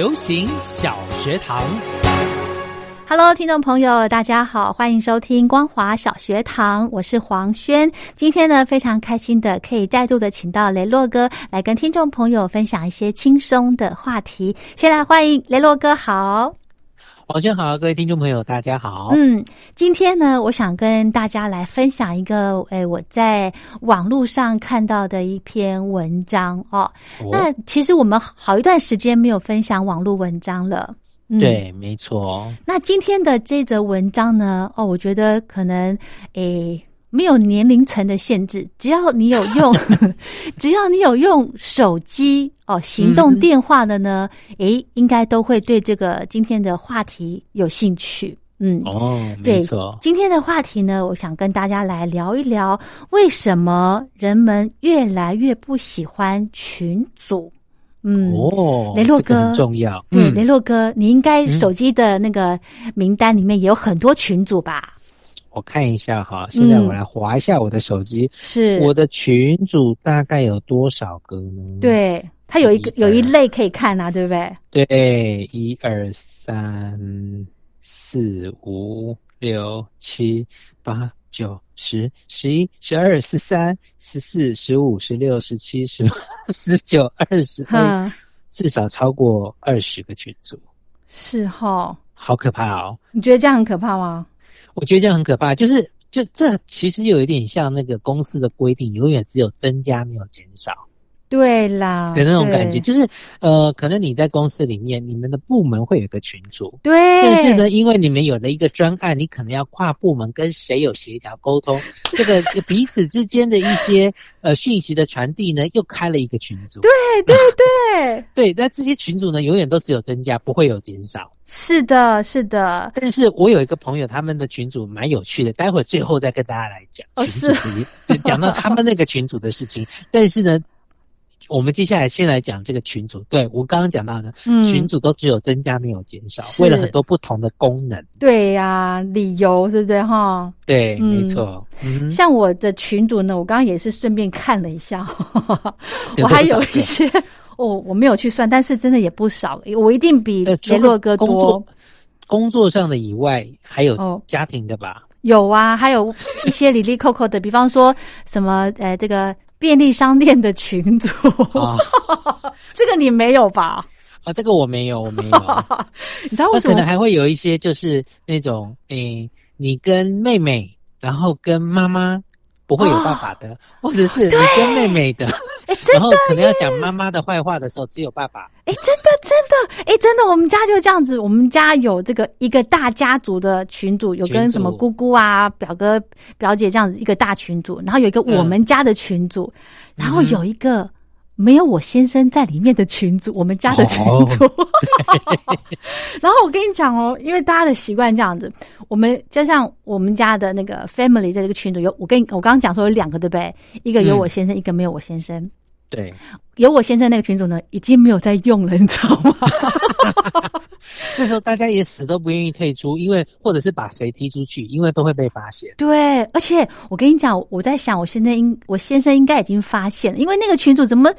流行小学堂，Hello，听众朋友，大家好，欢迎收听光华小学堂，我是黄轩。今天呢，非常开心的可以再度的请到雷洛哥来跟听众朋友分享一些轻松的话题。先来欢迎雷洛哥，好。黄轩好，各位听众朋友，大家好。嗯，今天呢，我想跟大家来分享一个，诶，我在网络上看到的一篇文章哦。那其实我们好一段时间没有分享网络文章了。对，没错。那今天的这则文章呢，哦，我觉得可能，诶。没有年龄层的限制，只要你有用，只要你有用手机哦，行动电话的呢，诶，应该都会对这个今天的话题有兴趣。嗯，哦，没错。今天的话题呢，我想跟大家来聊一聊，为什么人们越来越不喜欢群组？嗯，哦，雷洛哥很重要。对，雷洛哥，你应该手机的那个名单里面也有很多群组吧？我看一下哈，现在我来划一下我的手机，是我的群主大概有多少个呢？对，它有一个有一类可以看啊，对不对？对，一二三四五六七八九十十一十二十三十四十五十六十七十八十九二十，至少超过二十个群组，是哈，好可怕哦！你觉得这样很可怕吗？我觉得这样很可怕，就是就这其实有一点像那个公司的规定，永远只有增加没有减少。对啦，的那种感觉，就是呃，可能你在公司里面，你们的部门会有个群组，对，但是呢，因为你们有了一个专案，你可能要跨部门跟谁有协调沟通，这个彼此之间的一些呃讯息的传递呢，又开了一个群组，对对 对对，那这些群组呢，永远都只有增加，不会有减少。是的，是的。但是我有一个朋友，他们的群组蛮有趣的，待会最后再跟大家来讲群组，讲到他们那个群组的事情。但是呢。我们接下来先来讲这个群组。对我刚刚讲到的，群组都只有增加没有减少，为了很多不同的功能。对呀，理由对不对哈？对，没错。像我的群组呢，我刚刚也是顺便看了一下，我还有一些 哦，我没有去算，但是真的也不少。我一定比杰洛哥多。工作上的以外，还有家庭的吧？有啊，还有一些 里里扣扣的，比方说什么呃，这个。便利商店的群组，这个你没有吧？啊，这个我没有，我没有。你知道为什么？可能还会有一些，就是那种，诶，你跟妹妹，然后跟妈妈。不会有爸爸的，或者是你跟妹妹的，哎然后可能要讲妈妈的坏话的时候，只有爸爸。哎，真的，真的，哎，真的，我们家就这样子，我们家有这个一个大家族的群主，有跟什么姑姑啊、表哥、表姐这样子一个大群组，然后有一个我们家的群组，然后有一个。没有我先生在里面的群组，我们家的群组。然后我跟你讲哦，因为大家的习惯这样子，我们就像我们家的那个 family 在这个群组有我跟我刚刚讲说有两个对不对？一个有我先生，一个没有我先生。对，有我先生那个群组呢，已经没有在用了，你知道吗？这时候大家也死都不愿意退出，因为或者是把谁踢出去，因为都会被发现。对，而且我跟你讲，我在想，我现在应我先生应该已经发现了，因为那个群主怎么，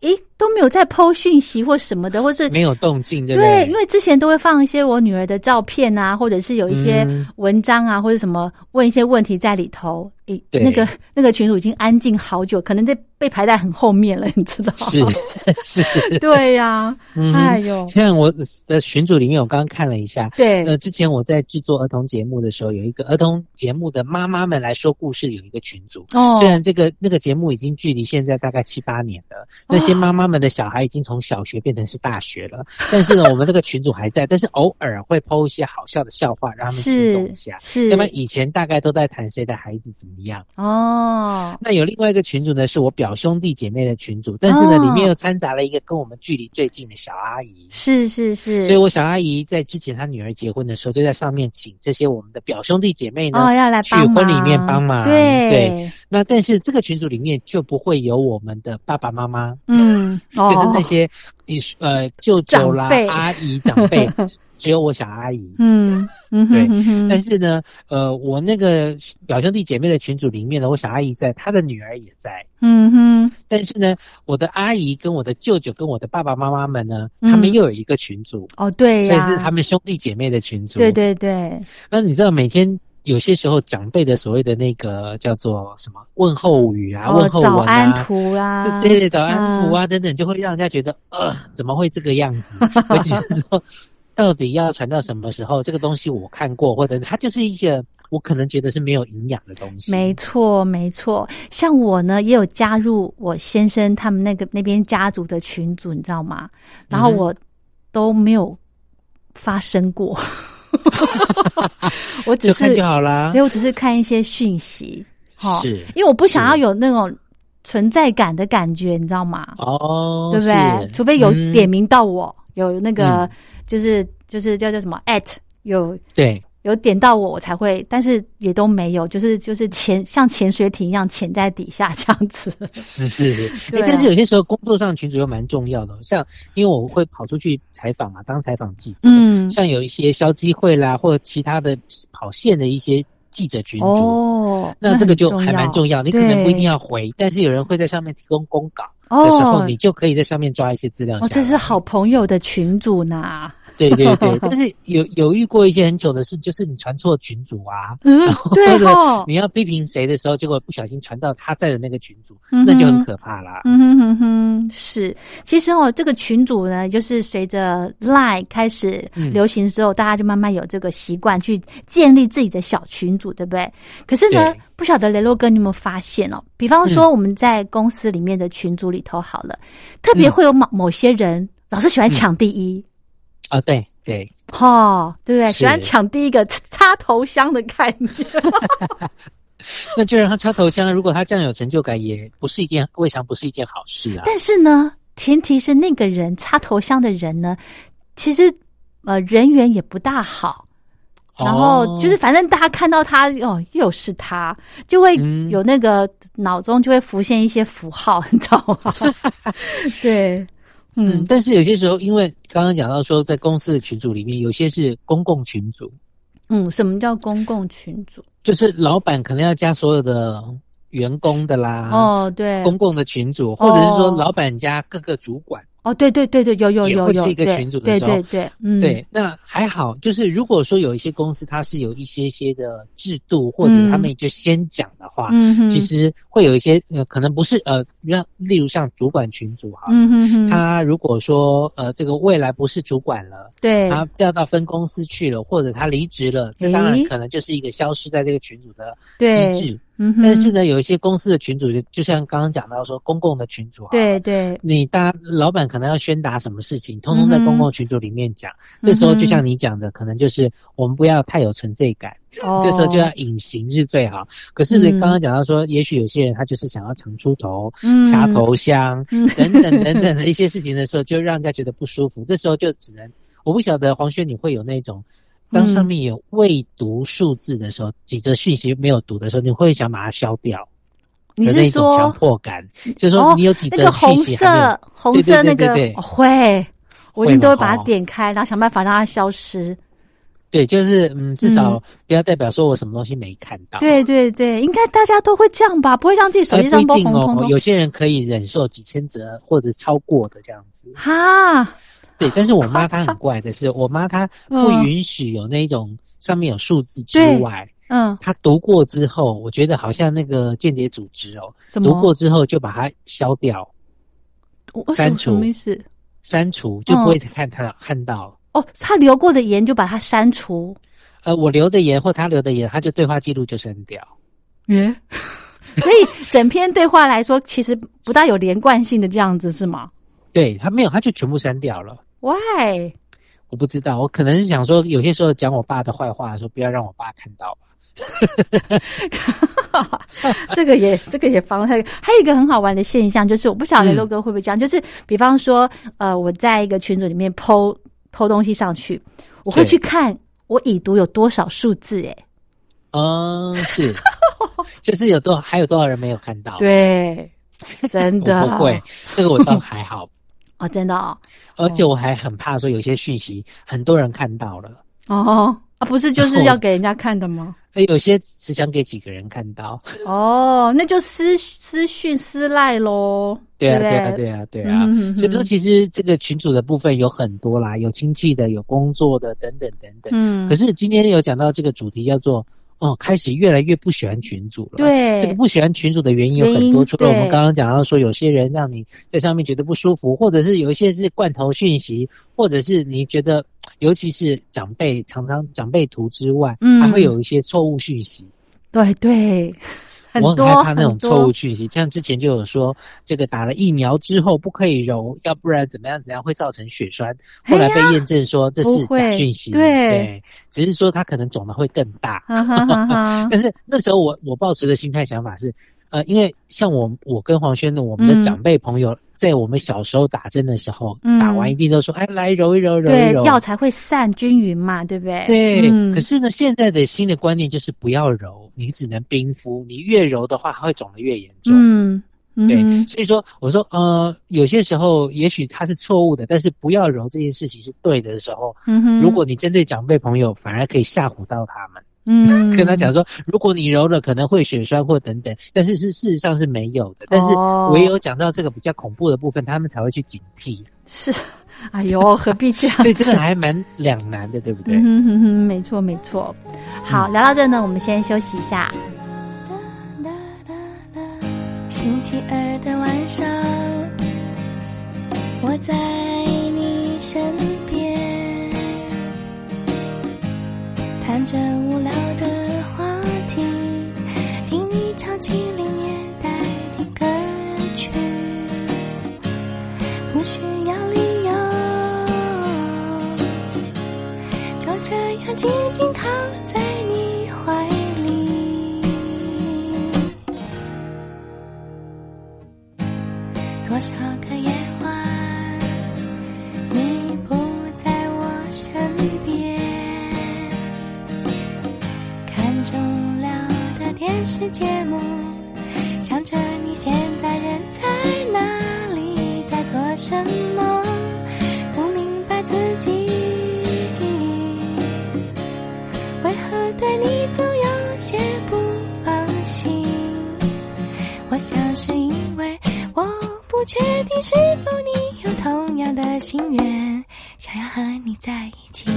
诶，都没有在剖讯息或什么的，或是没有动静，对不对，对？因为之前都会放一些我女儿的照片啊，或者是有一些嗯文章啊，或者什么问一些问题在里头。诶，对那个那个群主已经安静好久，可能在被排在很后面了，你知道？是 是，对呀、哎呦，像我的群组里面，我刚刚看了一下，对，呃，之前我在制作儿童节目的时候，有一个儿童节目的妈妈们来说故事，有一个群组。哦，虽然这个那个节目已经距离现在大概七八年了，那些妈妈们的小孩已经从小学变成是大学了，但是呢，我们这个群主还在，但是偶尔会抛一些好笑的笑话，让他们轻松一下。是，那么以前大概都在谈谁的孩子怎么样。哦，那有另外一个群主呢，是我表兄弟姐妹的群主，但是呢，哦里面又掺杂了一个跟我们距离最近的小阿姨。是是是，所以我小阿姨在之前她女儿结婚的时候，就在上面请这些我们的表兄弟姐妹呢，哦要来去婚礼面忙帮忙。对。对，那但是这个群组里面就不会有我们的爸爸妈妈，嗯，就是那哦，些你呃舅舅啦、阿姨、长辈，只有我小阿姨。嗯对。但是呢，呃，我那个表兄弟姐妹的群组里面呢，我小阿姨在，她的女儿也在。嗯哼，但是呢，我的阿姨跟我的舅舅跟我的爸爸妈妈们呢，嗯。他们又有一个群组，哦对呀，所以是他们兄弟姐妹的群组。对对对，那你知道每天有些时候长辈的所谓的那个叫做什么问候语啊、哦问候早安。图啦，对对对，早安图嗯啊等等，就会让人家觉得呃，怎么会这个样子？我觉得说，到底要传到什么时候？这个东西我看过，或者它就是一个我可能觉得是没有营养的东西。没错，没错。像我呢，也有加入我先生他们那个那边家族的群组，你知道吗？然后我都没有发生过，我只是看就好啦对，。我只是看一些讯息，哈，是因为我不想要有那种存在感的感觉，你知道吗？哦，对不对？除非有嗯点名到我，有那个嗯就是就是叫叫什么 at 有对，有点到我，我才会，但是也都没有，就是就是潜像潜水艇一样潜在底下这样子。是是是，对啊诶但是有些时候工作上群主又蛮重要的，像因为我会跑出去采访嘛，当采访记者，嗯，像有一些消基会啦，或其他的跑线的一些记者群组，哦，那这个就还蛮重要。要。你可能不一定要回，但是有人会在上面提供公稿哦的时候，你就可以在上面抓一些资料下哦，这是好朋友的群主呢。对对对，但是有有遇过一些很久的事，就是你传错群组啊，嗯然后，你要批评谁的时候，结果不小心传到他在的那个群组，嗯那就很可怕啦。嗯哼哼哼，是。其实哦，这个群组呢，就是随着 Line 开始嗯流行之后，大家就慢慢有这个习惯去建立自己的小群组，对不对？可是呢，不晓得雷洛哥你有没有发现哦？比方说我们在公司里面的群组里头好了，特别会有某某些人老是喜欢抢第一。啊，对对，哈、对不对？喜欢抢第一个插插头香的概念。那就让他插头香。如果他这样有成就感，也不是一件未尝不是一件好事啊。但是呢，前提是那个人插头香的人呢，其实呃人缘也不大好。然后就是，反正大家看到他哦，又是他，就会嗯有那个脑中就会浮现一些符号，你知道吗？对，嗯，嗯但是有些时候，因为刚刚讲到说，在公司的群组里面，有些是公共群组，嗯，什么叫公共群组？就是老板可能要加所有的员工的啦，哦，对，公共的群组，或者是说老板加各个主管。哦，对对对对，有有有有，是一个群组的时候。对对，嗯，对，那还好，就是如果说有一些公司它是有一些些的制度，或者他们就先讲的话，嗯哼，其实会有一些呃，可能不是呃，让例如像主管群组哈，嗯哼哼，他如果说呃这个未来不是主管了，对，他调到分公司去了，或者他离职了，这当然可能就是一个消失在这个群组的机制。嗯哼，但是呢，有一些公司的群组，就就像刚刚讲到说公共的群组哈，对对，你大老板可能要宣达什么事情，通通在公共群组里面讲。这时候就像你讲的，可能就是我们不要太有存在感，哦这时候就要隐形是最好。可是呢，嗯刚刚讲到说，也许有些人他就是想要长出头、嗯插头香、嗯等等等等的一些事情的时候，就让人家觉得不舒服。这时候就只能，我不晓得黄轩你会有那种。当上面有未读数字的时候，几则讯息没有读的时候，你会想把它消掉你是的那种强迫感，就是哦说你有几则讯息还没有色红色那个会，我一定都会把它哦点开，然后想办法让它消失。对，就是嗯，至少不要代表说我什么东西没看到。对对对，应该大家都会这样吧？不会让自己手机上不一定哦。有些人可以忍受几千折或者超过的这样子。哈，对，但是我妈她很怪的是，我妈她不允许有那种上面有数字之外，嗯，她读过之后，我觉得好像那个间谍组织哦，读过之后就把它消掉，删除，什么意思？删除就不会看他看到。哦，他留过的言就把它删除。呃，我留的言或他留的言，他就对话记录就删掉。耶，所以整篇对话来说，其实不大有连贯性的这样子是吗？对他没有，他就全部删掉了。Why？我不知道，我可能是想说，有些时候讲我爸的坏话的时候，不要让我爸看到吧。这个也，这个也防还还有一个很好玩的现象，就是我不晓得雷洛哥会不会这样，就是比方说，呃，我在一个群组里面剖剖东西上去，我会去看我已读有多少数字，哎，嗯，是，就是有多还有多少人没有看到？对，真的。不会，这个我倒还好。哦，真的哦，而且我还很怕说有些讯息很多人看到了。哦。啊，不是就是要给人家看的吗？有些只想给几个人看到。哦，那就私私讯私赖喽。对啊，对啊，对啊，对啊。所以说，其实这个群主的部分有很多啦，有亲戚的，有工作的，等等等等。嗯。可是今天有讲到这个主题叫做。哦，开始越来越不喜欢群主了。对，这个不喜欢群主的原因有很多，除了我们刚刚讲到说，有些人让你在上面觉得不舒服，或者是有一些是罐头讯息，或者是你觉得，尤其是长辈常常长辈图之外，嗯，还会有一些错误讯息。对对。我很害怕那种错误讯息，像之前就有说，这个打了疫苗之后不可以揉，要不然怎么样怎样会造成血栓。后来被验证说这是假讯息，对，只是说它可能肿的会更大。但是那时候我我抱持的心态想法是。呃，因为像我，我跟黄轩的我们的长辈朋友，在我们小时候打针的时候，打完一定都说：“哎，来揉一揉，揉一揉，药才会散均匀嘛，对不对？”对。可是呢，现在的新的观念就是不要揉，你只能冰敷，你越揉的话，它会肿得越严重。嗯，对。所以说，我说，呃，有些时候也许它是错误的，但是不要揉这件事情是对的时候，嗯哼，如果你针对长辈朋友，反而可以吓唬到他们。嗯，跟他讲说，如果你揉了，可能会血栓或等等，但是是事实上是没有的。但是唯有讲到这个比较恐怖的部分，他们才会去警惕。是，哎呦，何必这样？所以这个还蛮两难的，对不对？嗯哼哼，没错没错。好，聊到这呢，我们先休息一下。星期二的晚上，我在你身谈着无聊的话题，听你唱七零年代的歌曲，不需要理由，就这样静静靠在你怀里，多少个夜。是节目，想着你现在人在哪里，在做什么，不明白自己为何对你总有些不放心。我想是因为我不确定是否你有同样的心愿，想要和你在一起。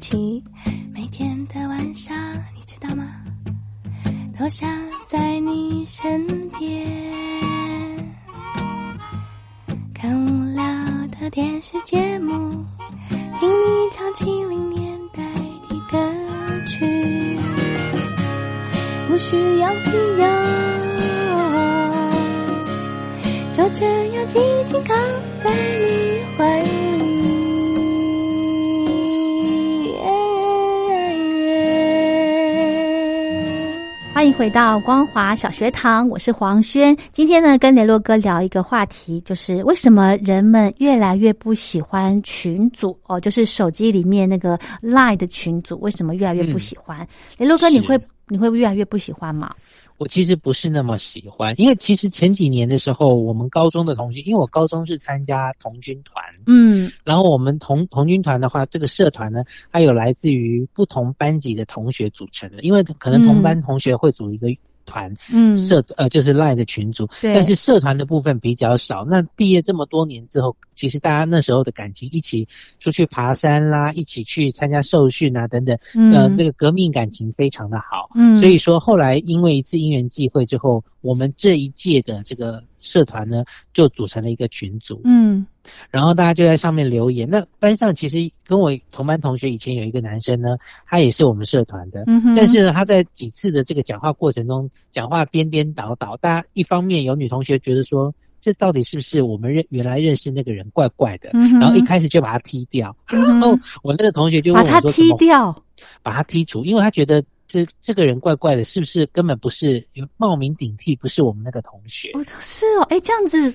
多回到光华小学堂，我是黄轩。今天呢，跟雷洛哥聊一个话题，就是为什么人们越来越不喜欢群组哦，就是手机里面那个 Line 的群组，为什么越来越不喜欢？雷洛哥，你会你会越来越不喜欢吗？我其实不是那么喜欢，因为其实前几年的时候，我们高中的同学，因为我高中是参加童军团，嗯，然后我们童童军团的话，这个社团呢，它有来自于不同班级的同学组成的，因为可能同班同学会组一个。团，嗯，社呃就是 Line 的群组，但是社团的部分比较少。那毕业这么多年之后，其实大家那时候的感情，一起出去爬山啦，一起去参加受训啊等等，呃，那个革命感情非常的好。嗯，所以说后来因为一次因缘际会之后，我们这一届的这个社团呢，就组成了一个群组。嗯。然后大家就在上面留言。那班上其实跟我同班同学以前有一个男生呢，他也是我们社团的。嗯但是呢，他在几次的这个讲话过程中，讲话颠颠倒倒。大家一方面有女同学觉得说，这到底是不是我们认原来认识那个人怪怪的？嗯然后一开始就把他踢掉。然后我那个同学就问我说：“把他踢掉，把他踢除，因为他觉得这这个人怪怪的，是不是根本不是有冒名顶替，不是我们那个同学？”我操：“是哦，哎，这样子。”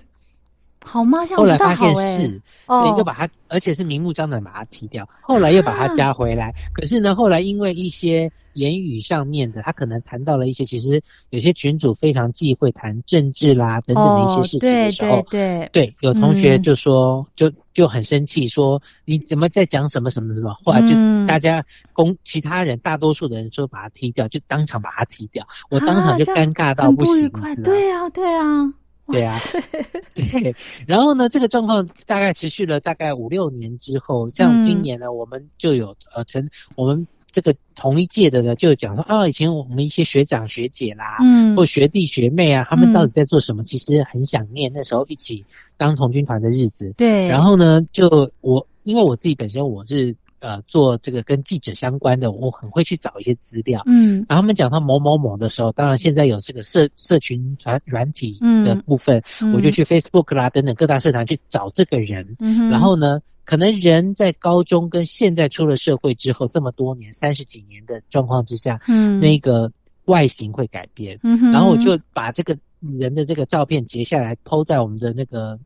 好吗？后来发现是，对，又把它，而且是明目张胆把它踢掉。后来又把它加回来。可是呢，后来因为一些言语上面的，他可能谈到了一些，其实有些群主非常忌讳谈政治啦等等的一些事情的时候，对对，有同学就说，就就很生气，说你怎么在讲什么什么什么？后来就大家公其他人大多数的人说把他踢掉，就当场把他踢掉。我当场就尴尬到不行，对啊，对啊。对啊，对，然后呢，这个状况大概持续了大概五六年之后，像今年呢，我们就有呃，成我们这个同一届的呢，就讲说啊，以前我们一些学长学姐啦，嗯，或学弟学妹啊，他们到底在做什么？其实很想念那时候一起当童军团的日子。对，然后呢，就我因为我自己本身我是。呃，做这个跟记者相关的，我很会去找一些资料。嗯，然后他们讲到某某某的时候，当然现在有这个社社群软软体的部分，我就去 Facebook 啦等等各大社团去找这个人。嗯，然后呢，可能人在高中跟现在出了社会之后，这么多年三十几年的状况之下，嗯，那个外形会改变。嗯，然后我就把这个人的这个照片截下来抛在我们的那个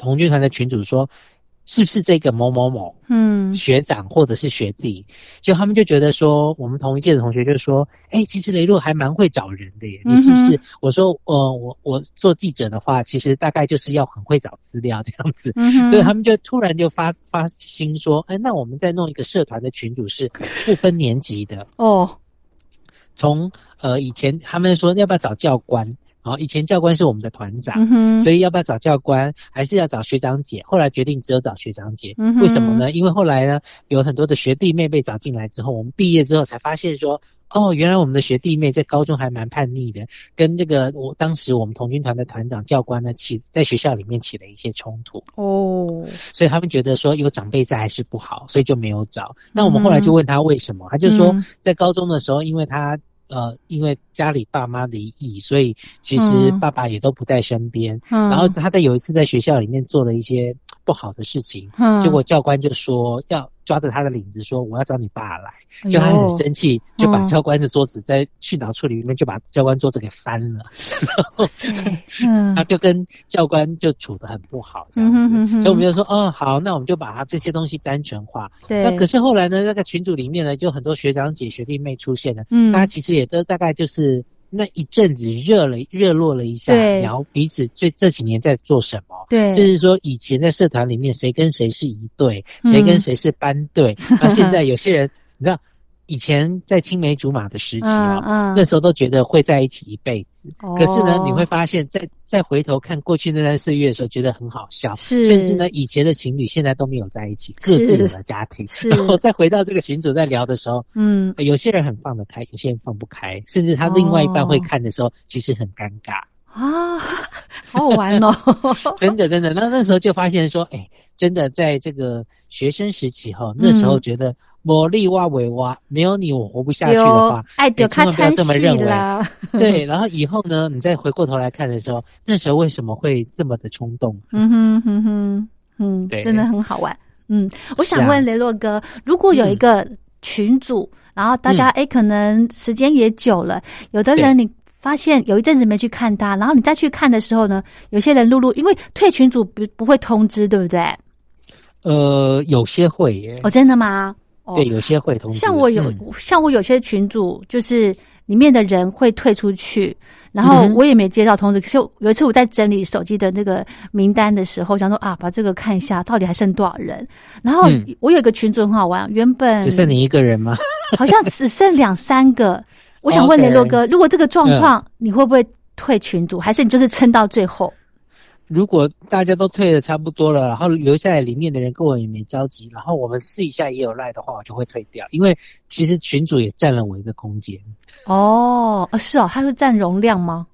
红军团的群组说。是不是这个某某某，嗯，学长或者是学弟，就他们就觉得说，我们同一届的同学就说，哎，其实雷洛还蛮会找人的耶，你是不是？我说，呃，我我做记者的话，其实大概就是要很会找资料这样子，所以他们就突然就发发心说，哎，那我们再弄一个社团的群主是不分年级的。哦，从呃以前他们说要不要找教官。好，以前教官是我们的团长，所以要不要找教官，还是要找学长姐？后来决定只有找学长姐，嗯、为什么呢？因为后来呢，有很多的学弟妹被找进来之后，我们毕业之后才发现说，哦，原来我们的学弟妹在高中还蛮叛逆的，跟这个我当时我们童军团的团长教官呢起在学校里面起了一些冲突哦，所以他们觉得说有长辈在还是不好，所以就没有找。那我们后来就问他为什么，他就说在高中的时候，因为他。呃，因为家里爸妈离异，所以其实爸爸也都不在身边。嗯，然后他在有一次在学校里面做了一些不好的事情，嗯，结果教官就说要。抓着他的领子说：“我要找你爸来。”就他很生气，就把教官的桌子在训导处里面就把教官桌子给翻了。嗯，他就跟教官就处的很不好，这样子。所以我们就说：“哦，好，那我们就把他这些东西单纯化。”对。那可是后来呢，那个群组里面呢，就很多学长姐、学弟妹出现了。嗯。大家其实也都大概就是。那一阵子热了，热络了一下，然后彼此这这几年在做什么，对，甚至说以前在社团里面谁跟谁是一对，谁跟谁是班队，那现在有些人，你知道。以前在青梅竹马的时期啊，那时候都觉得会在一起一辈子。可是呢，你会发现，在再回头看过去那段岁月的时候，觉得很好笑。是，甚至呢，以前的情侣现在都没有在一起，各自有了家庭。然后再回到这个群组在聊的时候，嗯，有些人很放得开，有些人放不开，甚至他另外一半会看的时候，其实很尴尬。啊，好好玩哦。真的真的，那那时候就发现说，哎，真的在这个学生时期哈，那时候觉得魔力哇维哇，没有你我活不下去的话，哎，千万不要这么认为。啦。对，然后以后呢，你再回过头来看的时候，那时候为什么会这么的冲动？嗯哼哼哼，嗯，对，真的很好玩。嗯，我想问雷洛哥，如果有一个群主，然后大家哎，可能时间也久了，有的人你发现有一阵子没去看他，然后你再去看的时候呢，有些人录录，因为退群主不不会通知，对不对？呃，有些会耶。哦，真的吗？对，有些会通知。像我有，像我有些群主，就是里面的人会退出去。然后我也没接到通知，就有一次我在整理手机的那个名单的时候，想说啊，把这个看一下，到底还剩多少人？然后我有一个群组很好玩，原本只剩你一个人吗？好像只剩两三个。我想问雷洛哥，如果这个状况，你会不会退群组，还是你就是撑到最后？如果大家都退的差不多了，然后留下来里面的人跟我也没交集，然后我们试一下也有赖的话，我就会退掉，因为其实群主也占了我一个空间。哦，是哦，他是占容量吗？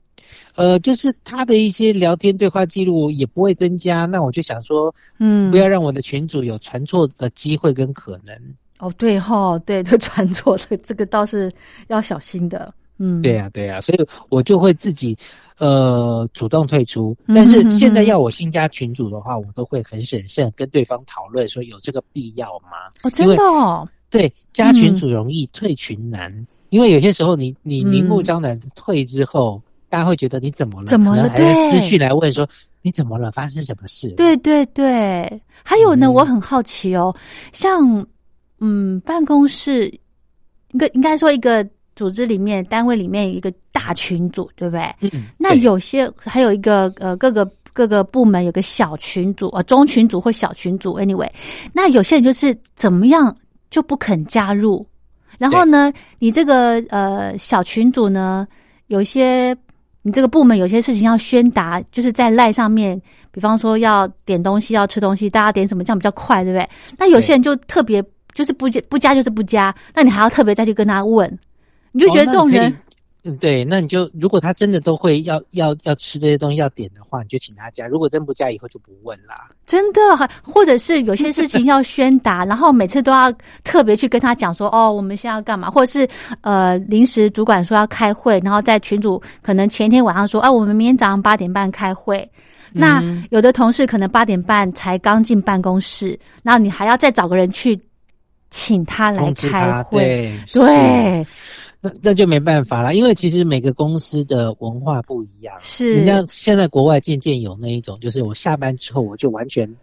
呃，就是他的一些聊天对话记录也不会增加，那我就想说，嗯，不要让我的群主有传错的机会跟可能。哦，对哈，对，对，传错这这个倒是要小心的。嗯，对呀，对呀，所以我就会自己。呃，主动退出，但是现在要我新加群主的话，我都会很审慎跟对方讨论，说有这个必要吗？哦，真的哦。对，加群主容易，退群难，因为有些时候你你明目张胆退之后，大家会觉得你怎么了？怎么了？对，私讯来问说你怎么了？发生什么事？对对对，还有呢，我很好奇哦，像嗯，办公室应该应该说一个。组织里面、单位里面有一个大群组，对不对？嗯。那有些还有一个呃，各个各个部门有个小群组呃，中群组或小群组。Anyway，那有些人就是怎么样就不肯加入。然后呢，你这个呃小群组呢，有些你这个部门有些事情要宣达，就是在赖上面，比方说要点东西、要吃东西，大家点什么这样比较快，对不对？那有些人就特别就是不加不加就是不加，那你还要特别再去跟他问。你就觉得这种人，嗯，对，那你就如果他真的都会要要要吃这些东西要点的话，你就请他加。如果真不加，以后就不问啦。真的，或者是有些事情要宣达，然后每次都要特别去跟他讲说，哦，我们现在要干嘛？或者是呃，临时主管说要开会，然后在群主可能前一天晚上说，啊，我们明天早上八点半开会。那有的同事可能八点半才刚进办公室，然后你还要再找个人去请他来开会，对。那那就没办法了，因为其实每个公司的文化不一样。是，人家现在国外渐渐有那一种，就是我下班之后我就完全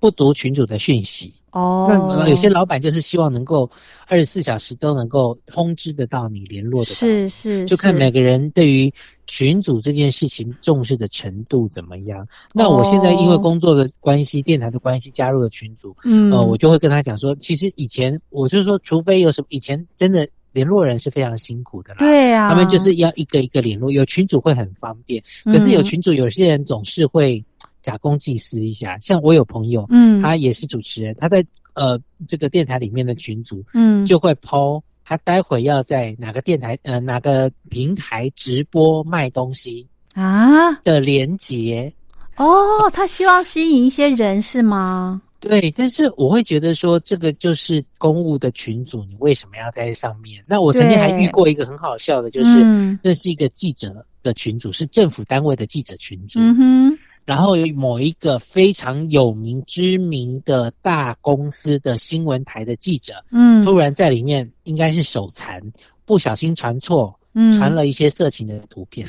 不读群主的讯息。哦。那有些老板就是希望能够二十四小时都能够通知得到你联络的。是是。就看每个人对于群主这件事情重视的程度怎么样。那我现在因为工作的关系、电台的关系加入了群组，嗯，呃，我就会跟他讲说，其实以前我就是说，除非有什么以前真的。联络人是非常辛苦的啦，对呀，他们就是要一个一个联络，有群主会很方便，可是有群主有些人总是会假公济私一下，像我有朋友，嗯，他也是主持人，他在呃这个电台里面的群组，嗯，就会抛他待会要在哪个电台呃哪个平台直播卖东西啊？的连接，哦，他希望吸引一些人是吗？对，但是我会觉得说，这个就是公务的群组，你为什么要在上面？那我曾经还遇过一个很好笑的，就是那是一个记者的群组，是政府单位的记者群组。嗯哼。然后有某一个非常有名、知名的大公司的新闻台的记者，嗯，突然在里面应该是手残，不小心传错，嗯，传了一些色情的图片。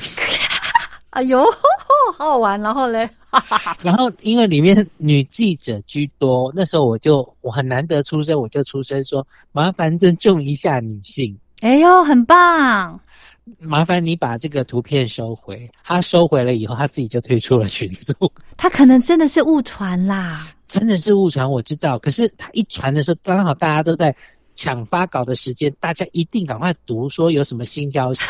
哎呦，好好玩！然后嘞，然后因为里面女记者居多，那时候我就我很难得出声，我就出声说：“麻烦尊重一下女性。”哎呦，很棒！麻烦你把这个图片收回。他收回了以后，他自己就退出了群组。他可能真的是误传啦，真的是误传，我知道。可是他一传的时候，刚好大家都在抢发稿的时间，大家一定赶快读，说有什么新消息。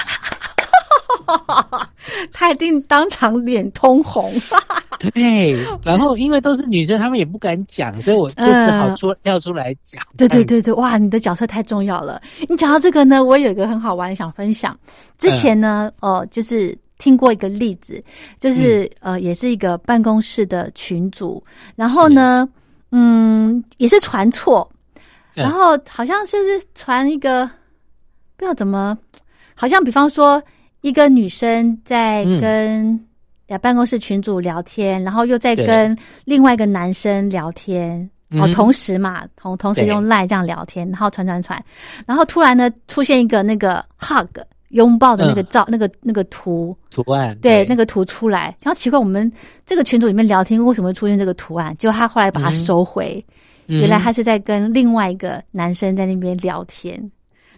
他一定当场脸通红。对，然后因为都是女生，他们也不敢讲，所以我就只好出跳出来讲。对对对对，哇，你的角色太重要了。你讲到这个呢，我有一个很好玩想分享。之前呢，哦，就是听过一个例子，就是、呃，也是一个办公室的群组，然后呢，嗯，也是传错，嗯然后好像就是传一个不知道怎么，好像比方说一个女生在嗯。跟呃办公室群主聊天，然后又在跟另外一个男生聊天。哦，嗯同时嘛，同同时用赖这样聊天，然后传传传，然后突然呢出现一个那个 hug 拥抱的那个嗯。照、那个那个图，图案对那个图出来，然后奇怪，我们这个群组里面聊天为什么会出现这个图案？就他后来把它嗯收回，嗯。原来他是在跟另外一个男生在那边聊天，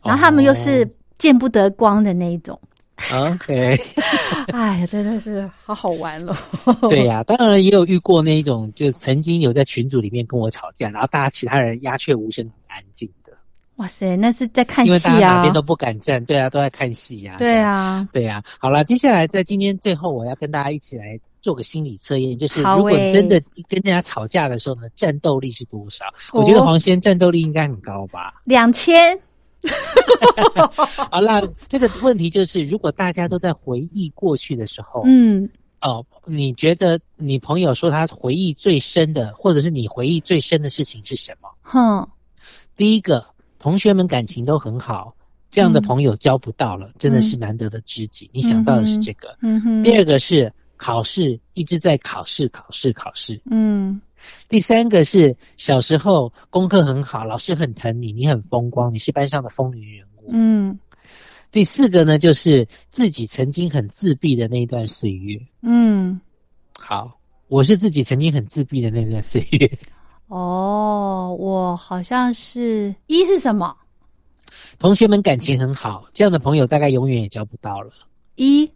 然后他们又是见不得光的那一种，哦 OK，哎呀，真的是好好玩了。对呀、当然也有遇过那一种，就曾经有在群组里面跟我吵架，然后大家其他人鸦雀无声，很安静的，哇塞，那是在看因为大戏啊家哪边，都不敢站，对啊，都在看戏呀、对，啊，对啊、好了，接下来在今天最后，我要跟大家一起来做个心理测验，就是如果真的跟人家吵架的时候呢，战斗力是多少？哦我觉得黄先战斗力应该很高吧。两千，好啦，这个问题就是，如果大家都在回忆过去的时候，嗯，哦，你觉得你朋友说他回忆最深的，或者是你回忆最深的事情是什么？哼，第一个，同学们感情都很好，这样的嗯朋友交不到了，真的是难得的知己。你想到的是这个。嗯哼，第二个是考试一直在考试，考试，考试。嗯第三个是小时候功课很好，老师很疼你，你很风光，你是班上的风云人物。嗯第四个呢，就是自己曾经很自闭的那一段岁月。嗯，好，我是自己曾经很自闭的那段岁月。哦，我好像是一是什么？同学们感情很好，这样的朋友大概永远也交不到了。一，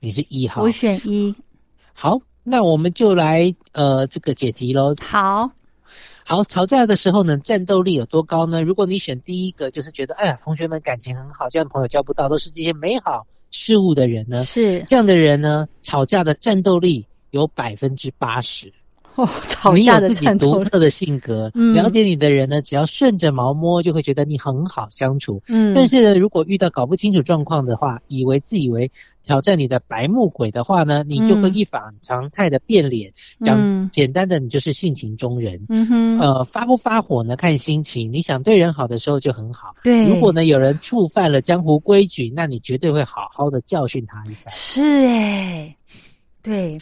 你是一号我，选一。好，那我们就来呃这个解题喽。好，好，吵架的时候呢，战斗力有多高呢？如果你选第一个，就是觉得哎呀，同学们感情很好，这样的朋友交不到，都是这些美好事物的人呢，是这样的人呢，吵架的战斗力有百分之八十。哦，吵架的你有自己独特的性格，嗯了解你的人呢，只要顺着毛摸，就会觉得你很好相处。嗯，但是呢，如果遇到搞不清楚状况的话，以为自以为挑战你的白目鬼的话呢，你就会嗯一反常态的变脸。讲嗯简单的，你就是性情中人。嗯哼，呃，发不发火呢？看心情。你想对人好的时候就很好。对，如果呢有人触犯了江湖规矩，那你绝对会好好的教训他一番。是哎，对，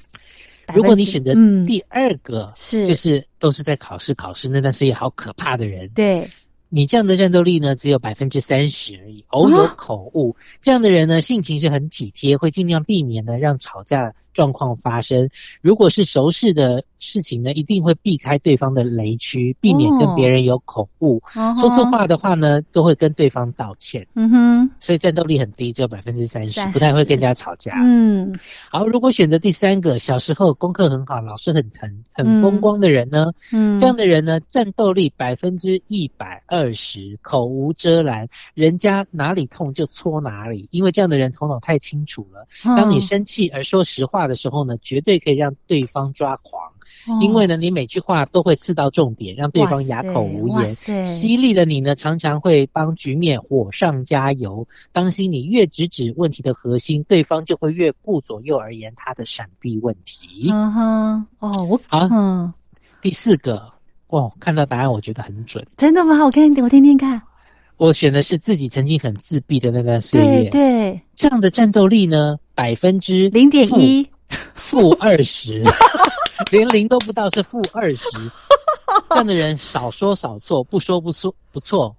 如果你选择嗯。第二个，是。就是都是在考试考试那段时间好可怕的人，对，你这样的战斗力呢，只有百分之三十而已，偶有啊口误。这样的人呢，性情是很体贴，会尽量避免呢让吵架状况发生。如果是熟识的事情呢，一定会避开对方的雷区，避免跟哦别人有口误。嗯说错，话的话呢，都会跟对方道歉，嗯哼，所以战斗力很低，只有百分之三十，不太会跟人家吵架。嗯。好，如果选择第三个，小时候功课很好，老师很疼，很风光的人呢，嗯，这样的人呢，战斗力百分之一百二十，口无遮拦，人家哪里痛就搓哪里，因为这样的人头脑太清楚了。当你嗯生气而说实话的时候呢，绝对可以让对方抓狂，哦因为呢，你每句话都会刺到重点，让对方哑口无言。犀利的你呢，常常会帮局面火上加油。当心你越直指问题的核心，对方就会越顾左右而言他的闪避问题。嗯哼，哦，我好嗯，第四个，哇，看到答案我觉得很准。真的吗？我看我听听看，我选的是自己曾经很自闭的那段岁对月，对，这样的战斗力呢，百分之零点一，负二十，连零都不到，是负二十。这样的人少说少错，不说不错不错，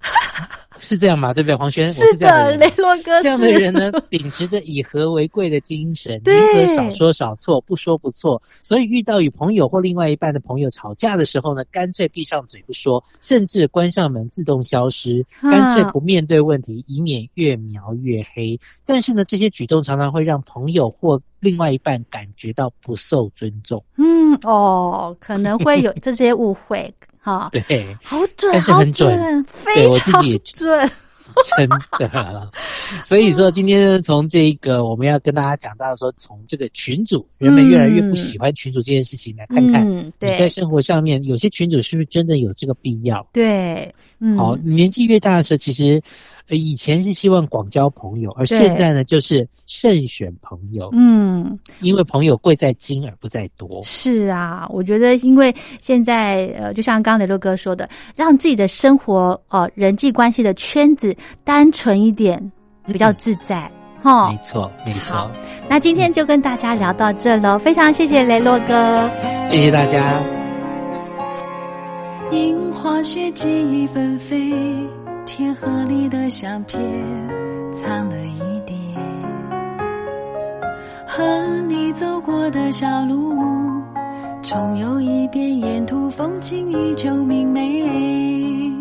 是这样吗？对不对，黄轩？我是的雷洛哥这样的人呢，秉持着以和为贵的精神，宁对可少说少错，不说不错。所以遇到与朋友或另外一半的朋友吵架的时候呢，干脆闭上嘴不说，甚至关上门自动消失，啊干脆不面对问题，以免越描越黑。但是呢，这些举动常常会让朋友或另外一半感觉到不受尊重。嗯哦，可能会有这些误会 哈，对，好准，但是很准非常我自己也准，真的。所以说，今天从这个我们要跟大家讲到说，从这个群主，人们越来越不喜欢群主这件事情来看看，嗯，你在生活上面有些群主是不是真的有这个必要？对，嗯，好，年纪越大的时候，其实，呃以前是希望广交朋友，而现在呢，就是慎选朋友，嗯，因为朋友贵在精而不在多。是啊，我觉得因为现在呃，就像刚刚雷洛哥说的，让自己的生活呃人际关系的圈子单纯一点，比较自在。哈、没错，没错，那今天就跟大家聊到这喽，非常谢谢雷洛哥。谢谢大家。樱花雪记忆纷飞，铁盒里的相片藏了一点，和你走过的小路，重游一遍，沿途风景依旧明媚。